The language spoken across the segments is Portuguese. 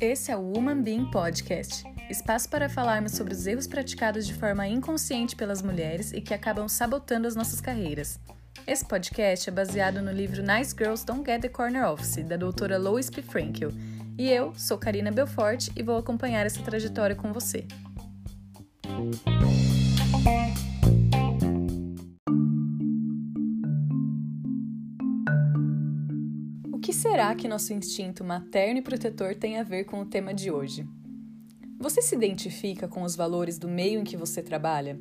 Esse é o Woman Being Podcast espaço para falarmos sobre os erros praticados de forma inconsciente pelas mulheres e que acabam sabotando as nossas carreiras. Esse podcast é baseado no livro Nice Girls Don't Get the Corner Office, da doutora Lois P. Frankel. E eu sou Karina Belfort e vou acompanhar essa trajetória com você. Será que nosso instinto materno e protetor tem a ver com o tema de hoje? Você se identifica com os valores do meio em que você trabalha?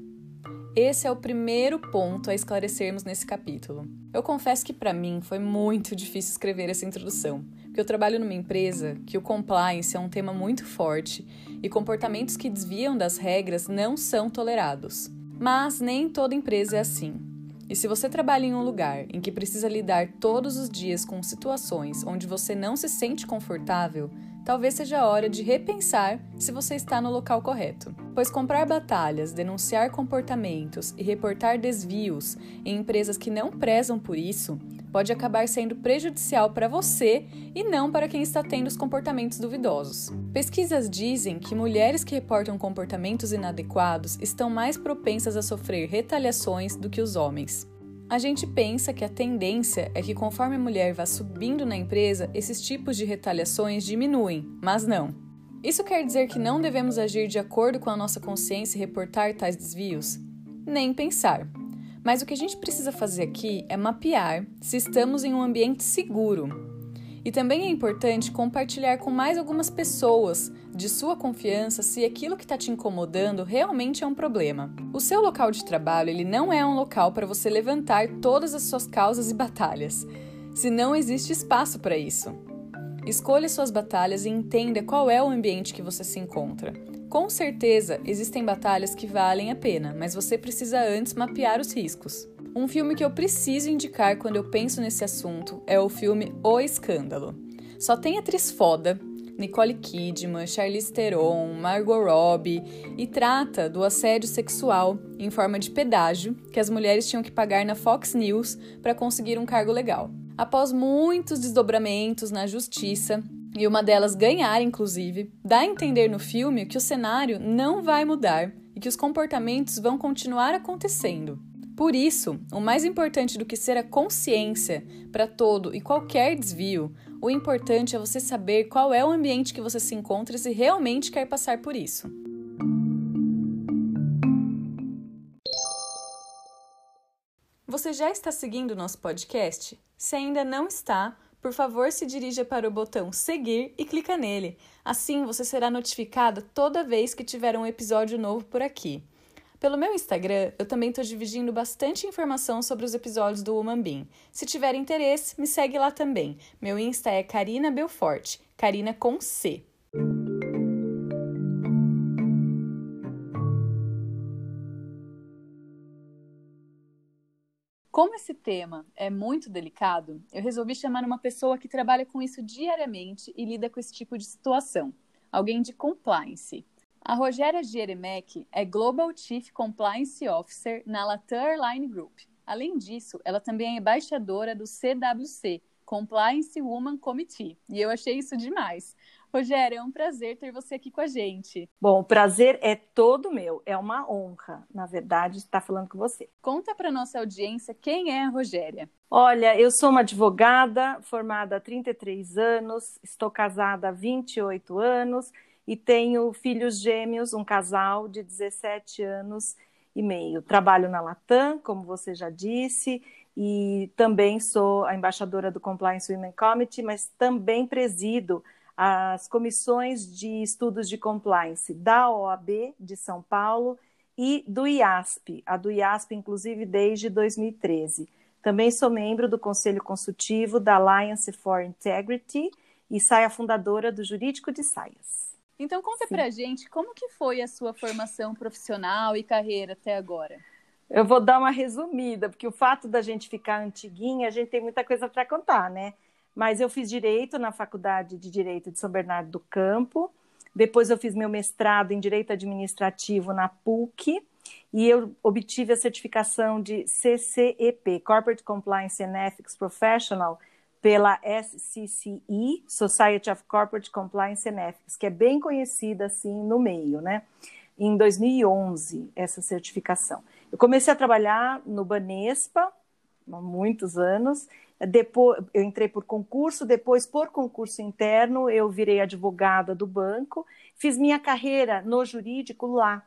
Esse é o primeiro ponto a esclarecermos nesse capítulo. Eu confesso que para mim foi muito difícil escrever essa introdução, porque eu trabalho numa empresa que o compliance é um tema muito forte e comportamentos que desviam das regras não são tolerados. Mas nem toda empresa é assim. E se você trabalha em um lugar em que precisa lidar todos os dias com situações onde você não se sente confortável, talvez seja a hora de repensar se você está no local correto. Pois comprar batalhas, denunciar comportamentos e reportar desvios em empresas que não prezam por isso pode acabar sendo prejudicial para você e não para quem está tendo os comportamentos duvidosos. Pesquisas dizem que mulheres que reportam comportamentos inadequados estão mais propensas a sofrer retaliações do que os homens. A gente pensa que a tendência é que conforme a mulher vá subindo na empresa, esses tipos de retaliações diminuem, mas não. Isso quer dizer que não devemos agir de acordo com a nossa consciência e reportar tais desvios? Nem pensar. Mas o que a gente precisa fazer aqui é mapear se estamos em um ambiente seguro, e também é importante compartilhar com mais algumas pessoas de sua confiança se aquilo que está te incomodando realmente é um problema. O seu local de trabalho ele não é um local para você levantar todas as suas causas e batalhas, se não existe espaço para isso. Escolha suas batalhas e entenda qual é o ambiente que você se encontra. Com certeza, existem batalhas que valem a pena, mas você precisa antes mapear os riscos. Um filme que eu preciso indicar quando eu penso nesse assunto é o filme O Escândalo. Só tem atriz foda, Nicole Kidman, Charlize Theron, Margot Robbie e trata do assédio sexual em forma de pedágio que as mulheres tinham que pagar na Fox News para conseguir um cargo legal. Após muitos desdobramentos na justiça, e uma delas ganhar, inclusive, dá a entender no filme que o cenário não vai mudar e que os comportamentos vão continuar acontecendo. Por isso, o mais importante do que ser a consciência para todo e qualquer desvio, o importante é você saber qual é o ambiente que você se encontra se realmente quer passar por isso. Você já está seguindo o nosso podcast? Se ainda não está, por favor se dirija para o botão seguir e clica nele. Assim você será notificado toda vez que tiver um episódio novo por aqui. Pelo meu Instagram, eu também estou dividindo bastante informação sobre os episódios do Woman Bean. Se tiver interesse, me segue lá também. Meu Insta é Karina Belfort, Karina com C. Como esse tema é muito delicado, eu resolvi chamar uma pessoa que trabalha com isso diariamente e lida com esse tipo de situação. Alguém de compliance. A Rogéria Gieremec é Global Chief Compliance Officer na Latam Airline Group. Além disso, ela também é embaixadora do CWC, Compliance Woman Committee, e eu achei isso demais. Rogéria, é um prazer ter você aqui com a gente. Bom, o prazer é todo meu, é uma honra, na verdade, estar falando com você. Conta para nossa audiência quem é a Rogéria. Olha, eu sou uma advogada formada há 33 anos, estou casada há 28 anos e tenho filhos gêmeos, um casal de 17 anos e meio. Trabalho na Latam, como você já disse, e também sou a embaixadora do Compliance Women Committee, mas também presido as comissões de estudos de compliance da OAB de São Paulo e do IASP, a do IASP, inclusive, desde 2013. Também sou membro do Conselho Consultivo da Alliance for Integrity e saia fundadora do Jurídico de Saias. Então conta Sim. pra gente como que foi a sua formação profissional e carreira até agora. Eu vou dar uma resumida, porque o fato da gente ficar antiguinha, a gente tem muita coisa para contar, né? Mas eu fiz direito na Faculdade de Direito de São Bernardo do Campo. Depois eu fiz meu mestrado em Direito Administrativo na PUC. e eu obtive a certificação de CCEP, Corporate Compliance and Ethics Professional, pela SCCE, Society of Corporate Compliance and Ethics, que é bem conhecida assim no meio, né? Em 2011, essa certificação. Eu comecei a trabalhar no Banespa, há muitos anos, depois, eu entrei por concurso, depois, por concurso interno, eu virei advogada do banco, fiz minha carreira no jurídico lá.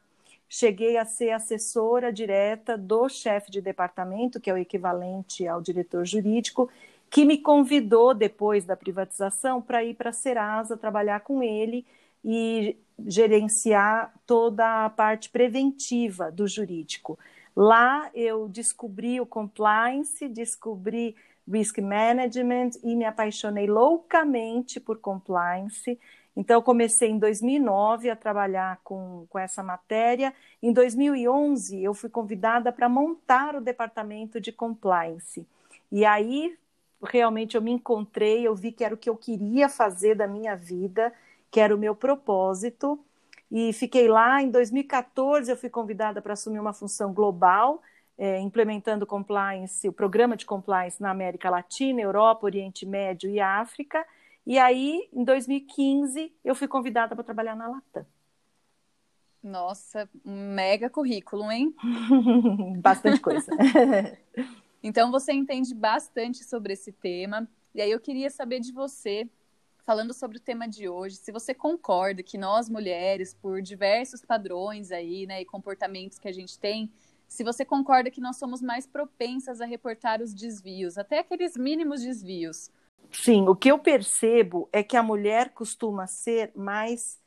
Cheguei a ser assessora direta do chefe de departamento, que é o equivalente ao diretor jurídico, que me convidou, depois da privatização, para ir para a Serasa trabalhar com ele e gerenciar toda a parte preventiva do jurídico. Lá eu descobri o compliance, descobri risk management e me apaixonei loucamente por compliance. Então, comecei em 2009 a trabalhar com, com essa matéria. Em 2011, eu fui convidada para montar o departamento de compliance. E aí, realmente, eu me encontrei, eu vi que era o que eu queria fazer da minha vida, que era o meu propósito. E fiquei lá. Em 2014, eu fui convidada para assumir uma função global é, implementando compliance, o programa de compliance na América Latina, Europa, Oriente Médio e África. E aí, em 2015, eu fui convidada para trabalhar na Latam. Nossa, um mega currículo, hein? Bastante coisa. então, você entende bastante sobre esse tema. E aí, eu queria saber de você, falando sobre o tema de hoje, se você concorda que nós, mulheres, por diversos padrões aí, né, e comportamentos que a gente tem, se você concorda que nós somos mais propensas a reportar os desvios, até aqueles mínimos desvios. Sim, o que eu percebo é que a mulher costuma ser mais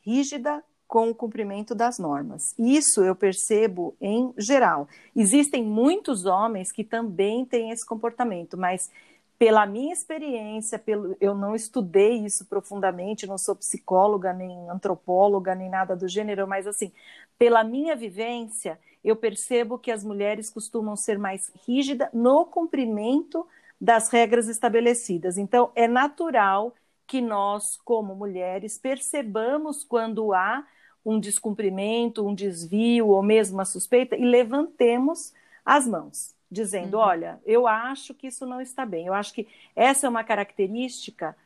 rígida com o cumprimento das normas. Isso eu percebo em geral. Existem muitos homens que também têm esse comportamento, mas pela minha experiência, pelo, eu não estudei isso profundamente, não sou psicóloga, nem antropóloga, nem nada do gênero, mas assim, pela minha vivência, eu percebo que as mulheres costumam ser mais rígidas no cumprimento das regras estabelecidas. Então, é natural que nós, como mulheres, percebamos quando há um descumprimento, um desvio ou mesmo uma suspeita e levantemos as mãos, dizendo: uhum. olha, eu acho que isso não está bem. Eu acho que essa é uma característica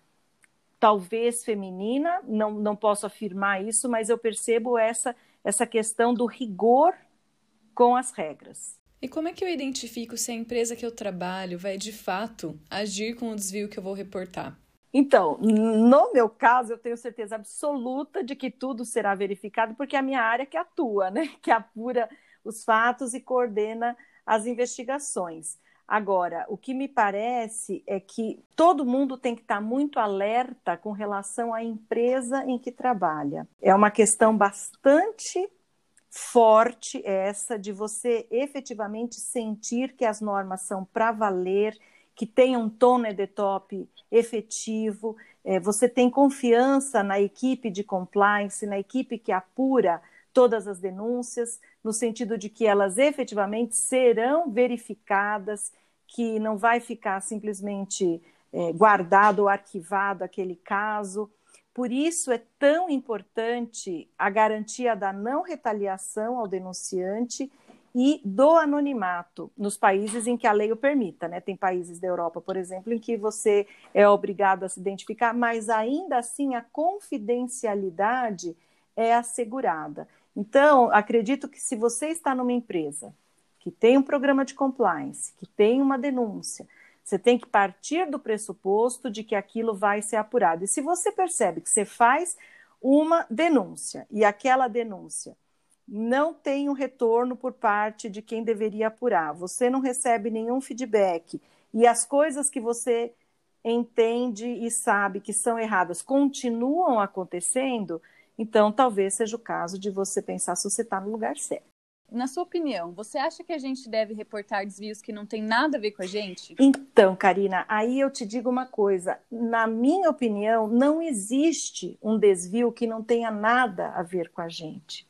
talvez feminina, não, não posso afirmar isso, mas eu percebo essa, essa questão do rigor com as regras. E como é que eu identifico se a empresa que eu trabalho vai de fato agir com o desvio que eu vou reportar? Então, no meu caso, eu tenho certeza absoluta de que tudo será verificado, porque é a minha área que atua, né? Que apura os fatos e coordena as investigações. Agora, o que me parece é que todo mundo tem que estar muito alerta com relação à empresa em que trabalha. É uma questão bastante forte essa de você efetivamente sentir que as normas são para valer, que tem um tom de top efetivo, é, você tem confiança na equipe de compliance, na equipe que apura todas as denúncias, no sentido de que elas efetivamente serão verificadas, que não vai ficar simplesmente é, guardado ou arquivado aquele caso. Por isso é tão importante a garantia da não retaliação ao denunciante e do anonimato nos países em que a lei o permita. Né? Tem países da Europa, por exemplo, em que você é obrigado a se identificar, mas ainda assim a confidencialidade é assegurada. Então, acredito que se você está numa empresa que tem um programa de compliance, que tem uma denúncia, você tem que partir do pressuposto de que aquilo vai ser apurado. E se você percebe que você faz uma denúncia e aquela denúncia não tem um retorno por parte de quem deveria apurar, você não recebe nenhum feedback e as coisas que você entende e sabe que são erradas continuam acontecendo, então talvez seja o caso de você pensar se você está no lugar certo. Na sua opinião, você acha que a gente deve reportar desvios que não tem nada a ver com a gente? Então, Karina, aí eu te digo uma coisa. Na minha opinião, não existe um desvio que não tenha nada a ver com a gente.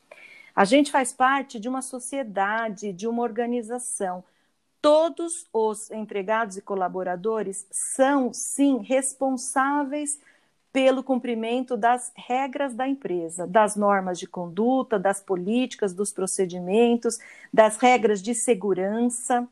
A gente faz parte de uma sociedade, de uma organização. Todos os empregados e colaboradores são, sim, responsáveis pelo cumprimento das regras da empresa, das normas de conduta, das políticas, dos procedimentos, das regras de segurança.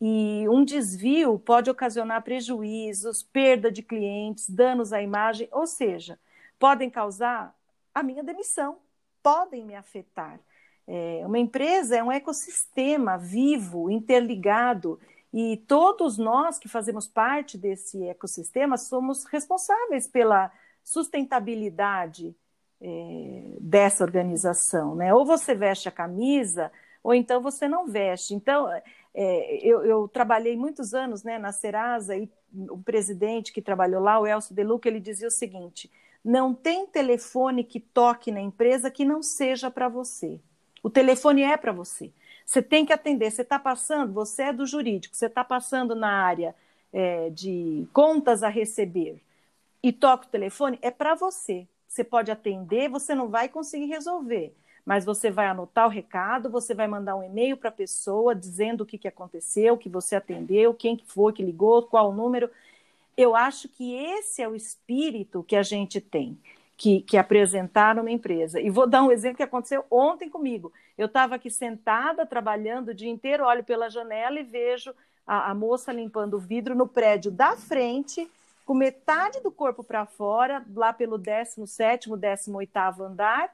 E um desvio pode ocasionar prejuízos, perda de clientes, danos à imagem, ou seja, podem causar a minha demissão, podem me afetar. É, uma empresa é um ecossistema vivo, interligado, e todos nós que fazemos parte desse ecossistema somos responsáveis pela sustentabilidade é, dessa organização. Né? Ou você veste a camisa, ou então você não veste. Então, é, eu, eu, trabalhei muitos anos né, na Serasa e o presidente que trabalhou lá, o Elcio Deluca, ele dizia o seguinte: não tem telefone que toque na empresa que não seja para você. O telefone é para você. Você tem que atender. Você está passando, você é do jurídico, você está passando na área é, de contas a receber e toca o telefone, é para você. Você pode atender, você não vai conseguir resolver, mas você vai anotar o recado, você vai mandar um e-mail para a pessoa dizendo o que, que aconteceu, que você atendeu, quem que foi que ligou, qual o número. Eu acho que esse é o espírito que a gente tem que, que apresentaram uma empresa. E vou dar um exemplo que aconteceu ontem comigo. Eu estava aqui sentada, trabalhando o dia inteiro, olho pela janela e vejo a, a moça limpando o vidro no prédio da frente, com metade do corpo para fora, lá pelo 17, 18 andar.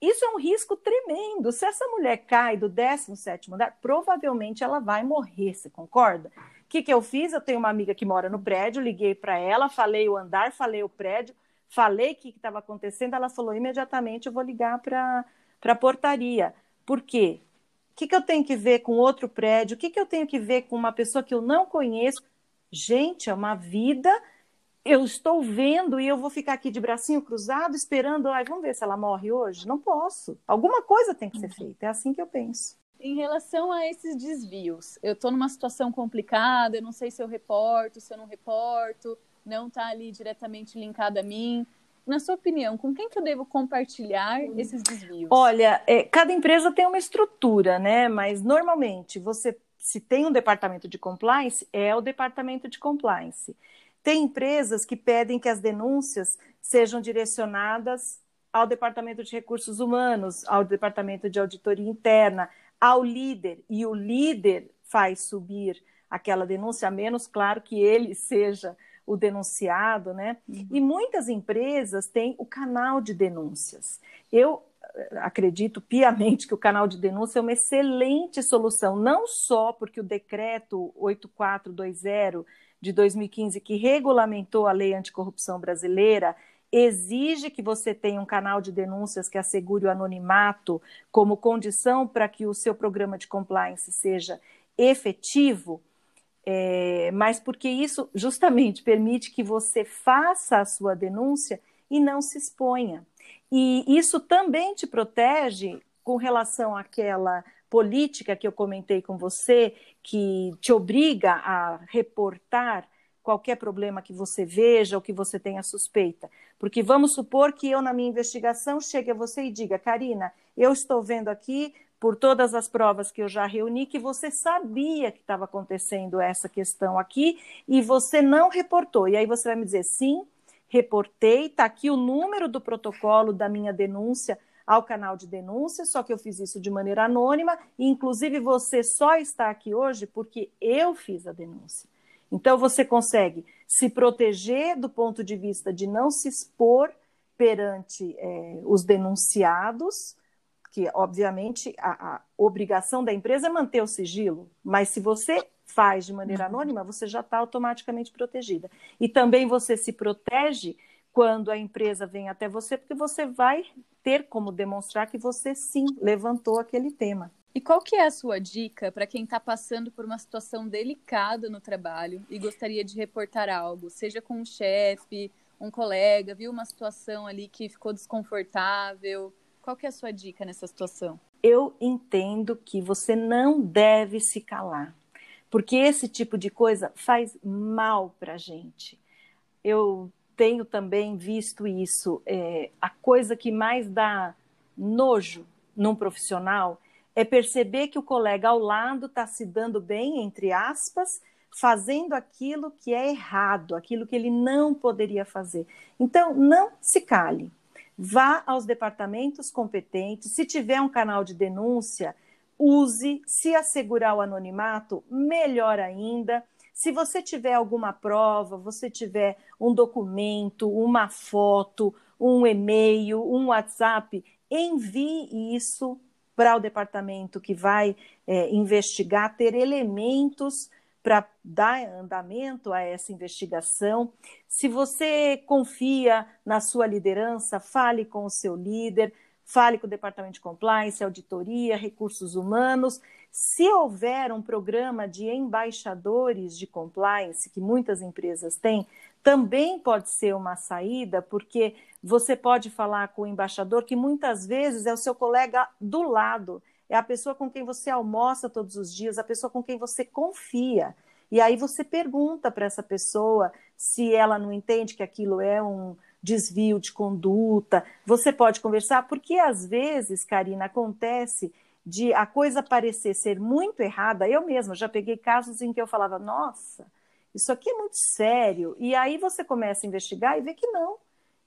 Isso é um risco tremendo. Se essa mulher cai do 17 andar, provavelmente ela vai morrer, você concorda? O que, que eu fiz? Eu tenho uma amiga que mora no prédio, liguei para ela, falei o andar, falei o prédio falei o que estava acontecendo, ela falou imediatamente: eu vou ligar para a portaria. Por quê? O que, que eu tenho que ver com outro prédio? O que, que eu tenho que ver com uma pessoa que eu não conheço? Gente, é uma vida. Eu estou vendo e eu vou ficar aqui de bracinho cruzado esperando. Ai, vamos ver se ela morre hoje? Não posso. Alguma coisa tem que ser feita. É assim que eu penso. Em relação a esses desvios, eu estou numa situação complicada, eu não sei se eu reporto, se eu não reporto não está ali diretamente linkada a mim. Na sua opinião, com quem que eu devo compartilhar esses desvios? Olha, é, cada empresa tem uma estrutura, né? Mas normalmente você, se tem um departamento de compliance, é o departamento de compliance. Tem empresas que pedem que as denúncias sejam direcionadas ao departamento de recursos humanos, ao departamento de auditoria interna, ao líder, e o líder faz subir aquela denúncia, a menos, claro, que ele seja o denunciado, né? Uhum. E muitas empresas têm o canal de denúncias. Eu eh, acredito piamente que o canal de denúncia é uma excelente solução, não só porque o decreto 8420 de 2015, que regulamentou a lei anticorrupção brasileira, exige que você tenha um canal de denúncias que assegure o anonimato como condição para que o seu programa de compliance seja efetivo é, mas porque isso justamente permite que você faça a sua denúncia e não se exponha. E isso também te protege com relação àquela política que eu comentei com você, que te obriga a reportar qualquer problema que você veja ou que você tenha suspeita. Porque vamos supor que eu, na minha investigação, chegue a você e diga, Karina, eu estou vendo aqui por todas as provas que eu já reuni, que você sabia que estava acontecendo essa questão aqui e você não reportou. E aí você vai me dizer: sim, reportei, está aqui o número do protocolo da minha denúncia ao canal de denúncia, só que eu fiz isso de maneira anônima, e inclusive você só está aqui hoje porque eu fiz a denúncia. Então você consegue se proteger do ponto de vista de não se expor perante é, os denunciados que obviamente a, a, obrigação da empresa é manter o sigilo, mas se você faz de maneira uhum. anônima, você já está automaticamente protegida. E também você se protege quando a empresa vem até você, porque você vai ter como demonstrar que você sim levantou aquele tema. E qual que é a sua dica para quem está passando por uma situação delicada no trabalho e gostaria de reportar algo, seja com um chefe, um colega, viu uma situação ali que ficou desconfortável, qual que é a sua dica nessa situação? Eu entendo que você não deve se calar, porque esse tipo de coisa faz mal para a gente. Eu tenho também visto isso. É, a coisa que mais dá nojo num profissional é perceber que o colega ao lado está se dando bem, entre aspas, fazendo aquilo que é errado, aquilo que ele não poderia fazer. Então, não se cale. Vá aos departamentos competentes. Se tiver um canal de denúncia, use. Se assegurar o anonimato, melhor ainda. Se você tiver alguma prova, você tiver um documento, uma foto, um e-mail, um WhatsApp, envie isso para o departamento que vai é, investigar, ter elementos para dar andamento a essa investigação. Se você confia na sua liderança, fale com o seu líder, fale com o departamento de compliance, auditoria, recursos humanos. Se houver um programa de embaixadores de compliance, que muitas empresas têm, também pode ser uma saída, porque você pode falar com o embaixador, que muitas vezes é o seu colega do lado é a pessoa com quem você almoça todos os dias, a pessoa com quem você confia. E aí você pergunta para essa pessoa se ela não entende que aquilo é um desvio de conduta. Você pode conversar, porque às vezes, Karina, acontece de a coisa parecer ser muito errada. Eu mesma já peguei casos em que eu falava, nossa, isso aqui é muito sério. E aí você começa a investigar e vê que não,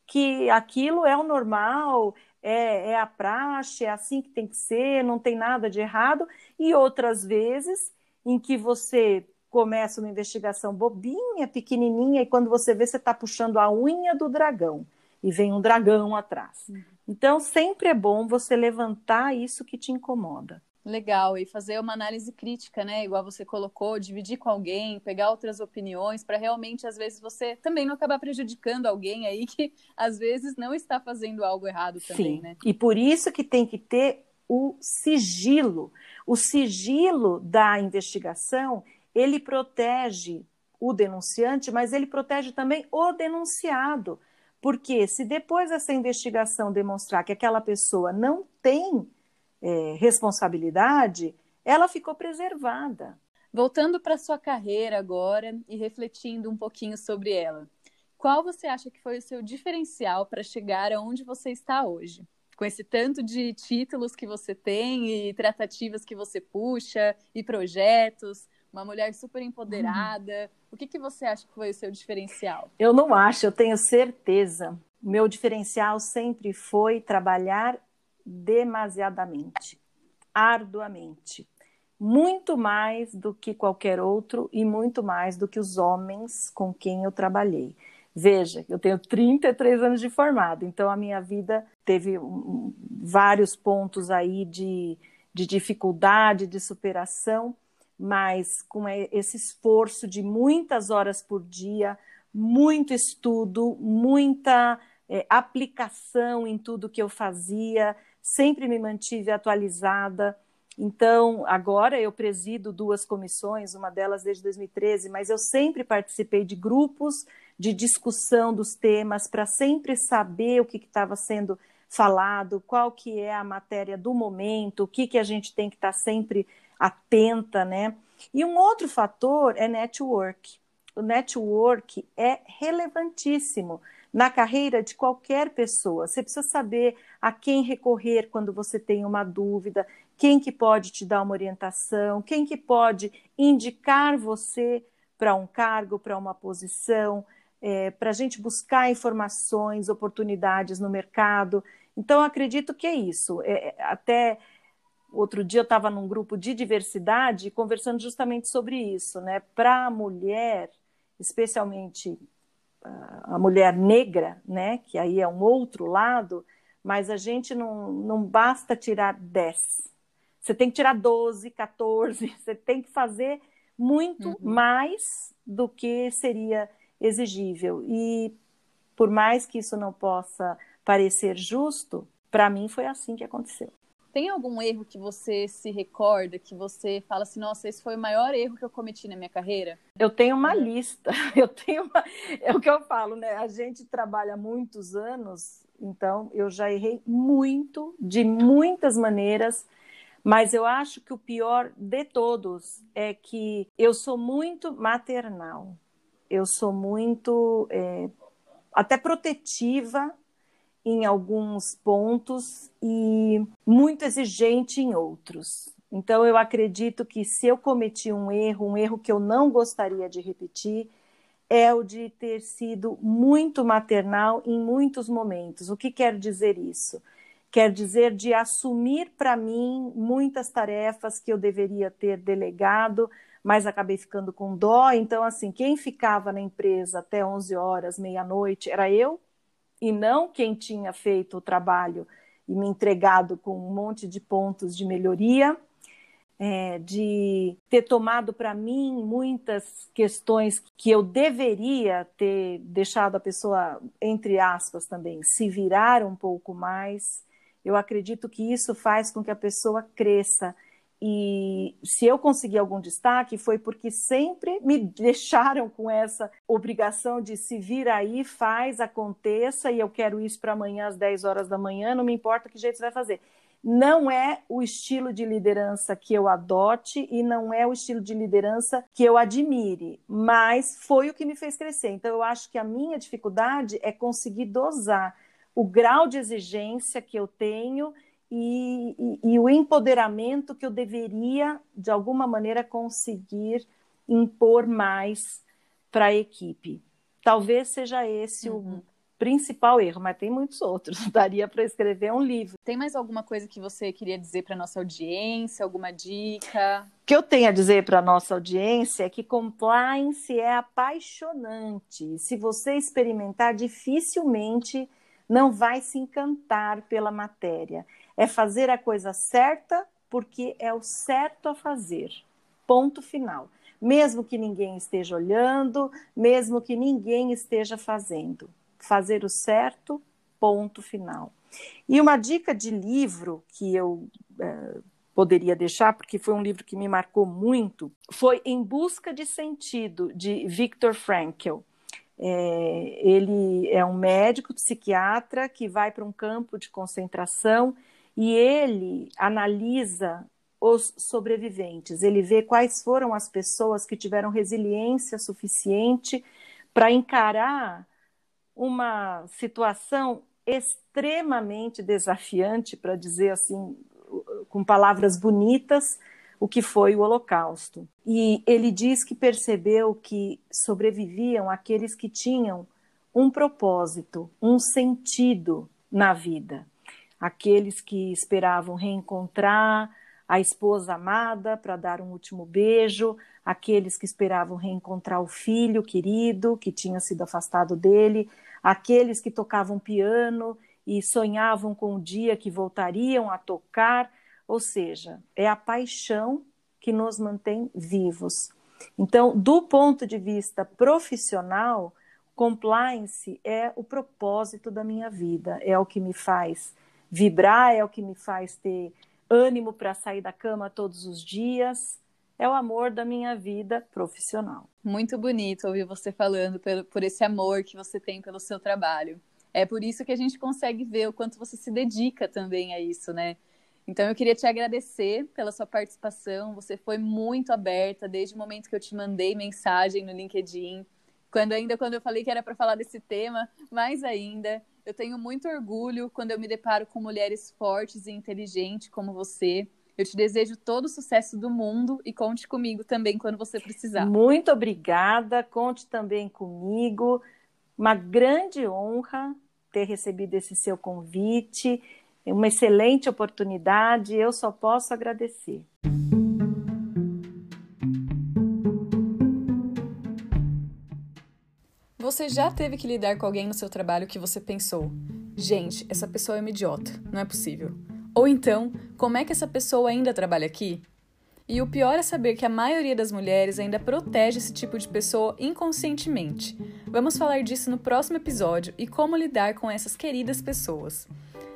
que aquilo é o normal, é, é a praxe, é assim que tem que ser, não tem nada de errado, e outras vezes em que você começa uma investigação bobinha, pequenininha, e quando você vê, você está puxando a unha do dragão, e vem um dragão atrás. Uhum. Então, sempre é bom você levantar isso que te incomoda. Legal, e fazer uma análise crítica, né? Igual você colocou, dividir com alguém, pegar outras opiniões, para realmente, às vezes, você também não acabar prejudicando alguém aí que, às vezes, não está fazendo algo errado também, Sim. né? E por isso que tem que ter o sigilo. O sigilo da investigação, ele protege o denunciante, mas ele protege também o denunciado. Porque se depois dessa investigação demonstrar que aquela pessoa não tem é, responsabilidade, ela ficou preservada. Voltando para sua carreira agora e refletindo um pouquinho sobre ela, qual você acha que foi o seu diferencial para chegar aonde você está hoje? Com esse tanto de títulos que você tem e tratativas que você puxa e projetos, uma mulher super empoderada, uhum. o que, que você acha que foi o seu diferencial? Eu não acho, eu tenho certeza. O meu diferencial sempre foi trabalhar demasiadamente, arduamente, muito mais do que qualquer outro e muito mais do que os homens com quem eu trabalhei. Veja, eu tenho 33 anos de formado, então a minha vida teve vários pontos aí de, de dificuldade, de superação, mas com esse esforço de muitas horas por dia, muito estudo, muita é, aplicação em tudo que eu fazia, sempre me mantive atualizada. Então, agora eu presido duas comissões, uma delas desde 2013, mas eu sempre participei de grupos de discussão dos temas para sempre saber o que estava sendo falado, qual que é a matéria do momento, o que, que a gente tem que estar tá sempre atenta, né? E um outro fator é network. O network é relevantíssimo na carreira de qualquer pessoa. Você precisa saber a quem recorrer quando você tem uma dúvida, quem que pode te dar uma orientação, quem que pode indicar você para um cargo, para uma posição, é, para a gente buscar informações, oportunidades no mercado. Então, acredito que é isso. É, até outro dia eu estava num grupo de diversidade conversando justamente sobre isso, né? Para a mulher, especialmente a mulher negra, né, que aí é um outro lado, mas a gente não, não basta tirar 10. Você tem que tirar 12, 14, você tem que fazer muito uhum. mais do que seria exigível. E por mais que isso não possa parecer justo, para mim foi assim que aconteceu. Tem algum erro que você se recorda, que você fala assim, nossa, esse foi o maior erro que eu cometi na minha carreira? Eu tenho uma lista, eu tenho uma... é o que eu falo, né? A gente trabalha muitos anos, então eu já errei muito, de muitas maneiras, mas eu acho que o pior de todos é que eu sou muito maternal, eu sou muito é, até protetiva em alguns pontos e muito exigente em outros. Então, eu acredito que se eu cometi um erro, um erro que eu não gostaria de repetir, é o de ter sido muito maternal em muitos momentos. O que quer dizer isso? Quer dizer de assumir para mim muitas tarefas que eu deveria ter delegado, mas acabei ficando com dó. Então, assim, quem ficava na empresa até 11 horas, meia-noite, era eu, e não quem tinha feito o trabalho e me entregado com um monte de pontos de melhoria é, de ter tomado para mim muitas questões que eu deveria ter deixado a pessoa, entre aspas, também se virar um pouco mais. Eu acredito que isso faz com que a pessoa cresça. E se eu consegui algum destaque, foi porque sempre me deixaram com essa obrigação de se vir aí, faz, aconteça, e eu quero isso para amanhã às 10 horas da manhã, não me importa que jeito você vai fazer não é o estilo de liderança que eu adote e não é o estilo de liderança que eu admire, mas foi o que me fez crescer. Então, eu acho que a minha dificuldade é conseguir dosar o grau de exigência que eu tenho e, e, e o empoderamento que eu deveria, de alguma maneira, conseguir impor mais para a equipe. Talvez seja esse uhum. o principal erro, mas tem muitos outros. Daria para escrever um livro. Tem mais alguma coisa que você queria dizer para nossa audiência? Alguma dica? O que eu tenho a dizer para nossa audiência é que compliance é apaixonante. Se você experimentar, dificilmente não vai se encantar pela matéria. É fazer a coisa certa porque é o certo a fazer. Ponto final. Mesmo que ninguém esteja olhando, mesmo que ninguém esteja fazendo fazer o certo, ponto final. E uma dica de livro que eu é, poderia deixar, porque foi um livro que me marcou muito, foi Em Busca de Sentido, de Viktor Frankl. É, ele é um médico psiquiatra que vai para um campo de concentração e ele analisa os sobreviventes. Ele vê quais foram as pessoas que tiveram resiliência suficiente para encarar uma situação extremamente desafiante, para dizer assim, com palavras bonitas, o que foi o Holocausto. E ele diz que percebeu que sobreviviam aqueles que tinham um propósito, um sentido na vida. Aqueles que esperavam reencontrar a esposa amada para dar um último beijo, aqueles que esperavam reencontrar o filho querido que tinha sido afastado dele, aqueles que tocavam piano e sonhavam com o dia que voltariam a tocar, ou seja, é a paixão que nos mantém vivos. Então, do ponto de vista profissional, compliance é o propósito da minha vida, é o que me faz vibrar, é o que me faz ter ânimo para sair da cama todos os dias, é o amor da minha vida profissional. Muito bonito ouvir você falando por, por esse amor que você tem pelo seu trabalho. É por isso que a gente consegue ver o quanto você se dedica também a isso, né? Então eu queria te agradecer pela sua participação. Você foi muito aberta desde o momento que eu te mandei mensagem no LinkedIn, quando ainda quando eu falei que era para falar desse tema, mais ainda. Eu tenho muito orgulho quando eu me deparo com mulheres fortes e inteligentes como você. Eu te desejo todo o sucesso do mundo e conte comigo também quando você precisar. Muito obrigada, conte também comigo. Uma grande honra ter recebido esse seu convite, uma excelente oportunidade, eu só posso agradecer. Você já teve que lidar com alguém no seu trabalho que você pensou: gente, essa pessoa é uma idiota, não é possível. Ou então, como é que essa pessoa ainda trabalha aqui? E o pior é saber que a maioria das mulheres ainda protege esse tipo de pessoa inconscientemente. Vamos falar disso no próximo episódio e como lidar com essas queridas pessoas.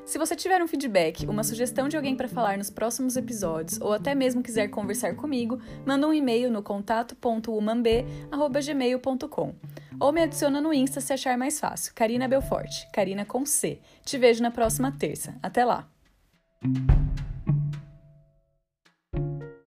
Se você tiver um feedback, uma sugestão de alguém para falar nos próximos episódios ou até mesmo quiser conversar comigo, manda um e-mail no contato.umamb@gmail.com ou me adiciona no Insta se achar mais fácil. Karina Belforte, Karina com C. Te vejo na próxima terça. Até lá.